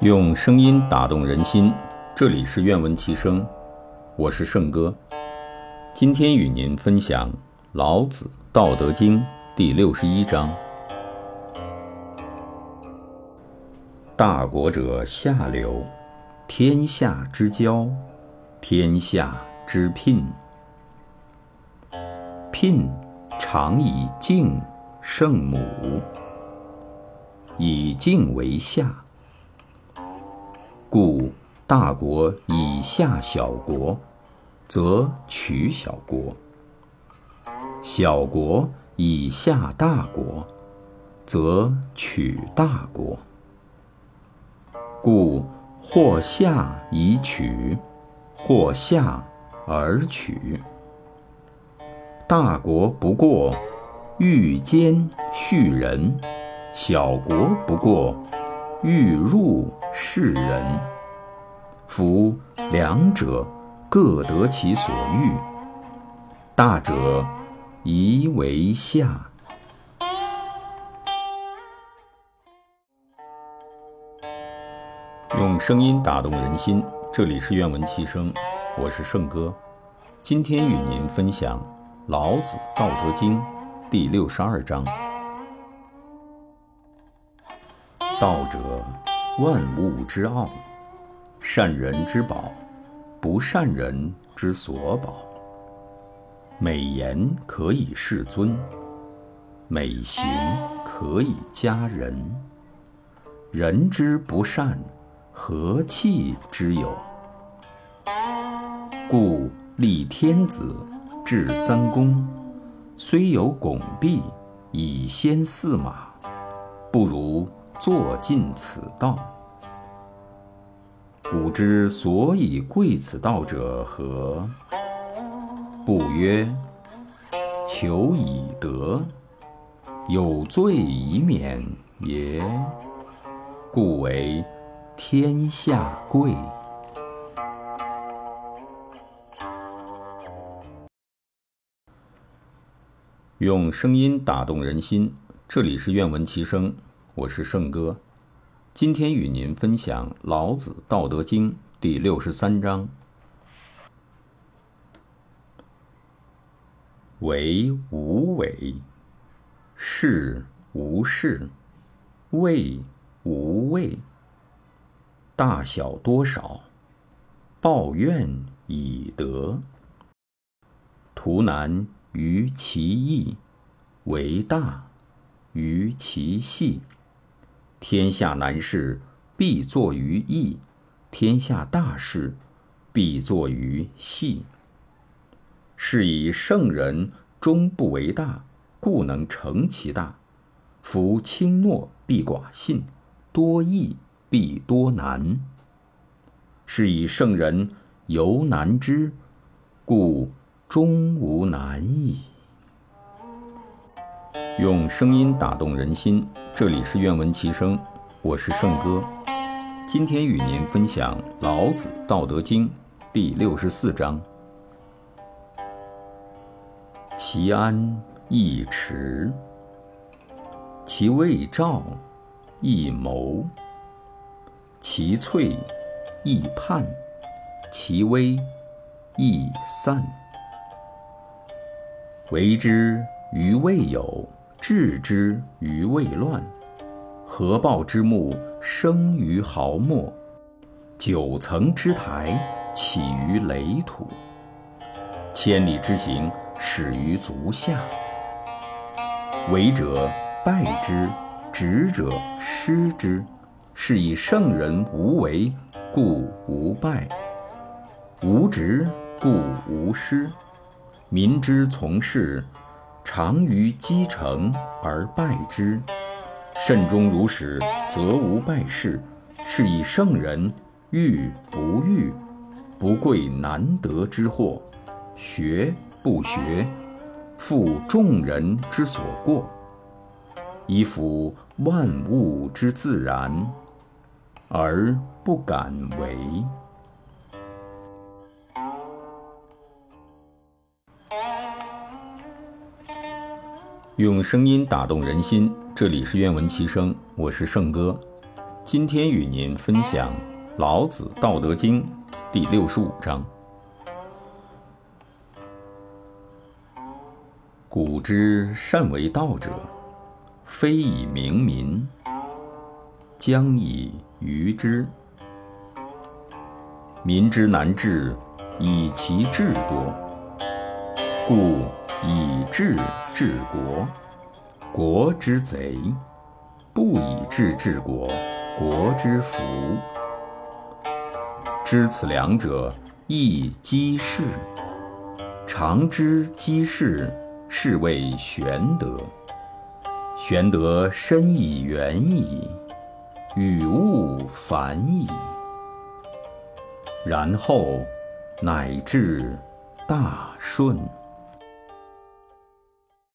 用声音打动人心，这里是愿闻其声，我是圣哥。今天与您分享《老子·道德经》第六十一章：大国者下流，天下之交，天下之聘。聘常以敬圣母，以敬为下。故大国以下小国，则取小国；小国以下大国，则取大国。故或下以取，或下而取。大国不过，欲兼畜人；小国不过。欲入世人，夫两者，各得其所欲。大者宜为下。用声音打动人心，这里是愿闻其声，我是圣哥。今天与您分享《老子·道德经》第六十二章。道者，万物之奥；善人之宝，不善人之所宝。美言可以世尊，美行可以佳人。人之不善，何气之有？故立天子，制三公，虽有拱璧以先驷马，不如。坐尽此道，古之所以贵此道者何？不曰：求以得，有罪以免也。故为天下贵。用声音打动人心，这里是愿闻其声。我是圣哥，今天与您分享《老子·道德经》第六十三章：为无为，事无事，为无畏。大小多少，抱怨以德。图难于其易，为大于其细。天下难事，必作于易；天下大事，必作于细。是以圣人终不为大，故能成其大。夫轻诺必寡信，多易必多难。是以圣人犹难之，故终无难矣。用声音打动人心，这里是愿闻其声，我是圣哥。今天与您分享《老子·道德经》第六十四章：其安易持，其未兆易谋，其脆易泮，其危易散。为之于未有。治之于未乱，合抱之木，生于毫末；九层之台，起于垒土；千里之行，始于足下。为者败之，执者失之。是以圣人无为，故无败；无执，故无失。民之从事。常于积成而败之，慎终如始，则无败事。是以圣人欲不欲，不贵难得之货；学不学，负众人之所过。以辅万物之自然，而不敢为。用声音打动人心，这里是愿闻其声，我是圣哥。今天与您分享《老子·道德经》第六十五章：“古之善为道者，非以明民，将以愚之。民之难治，以其智多。故以智治国，国之贼；不以智治国。”国之福，知此两者，亦稽事。常知稽事，是谓玄德。玄德深以远矣，与物反矣，然后乃至大顺。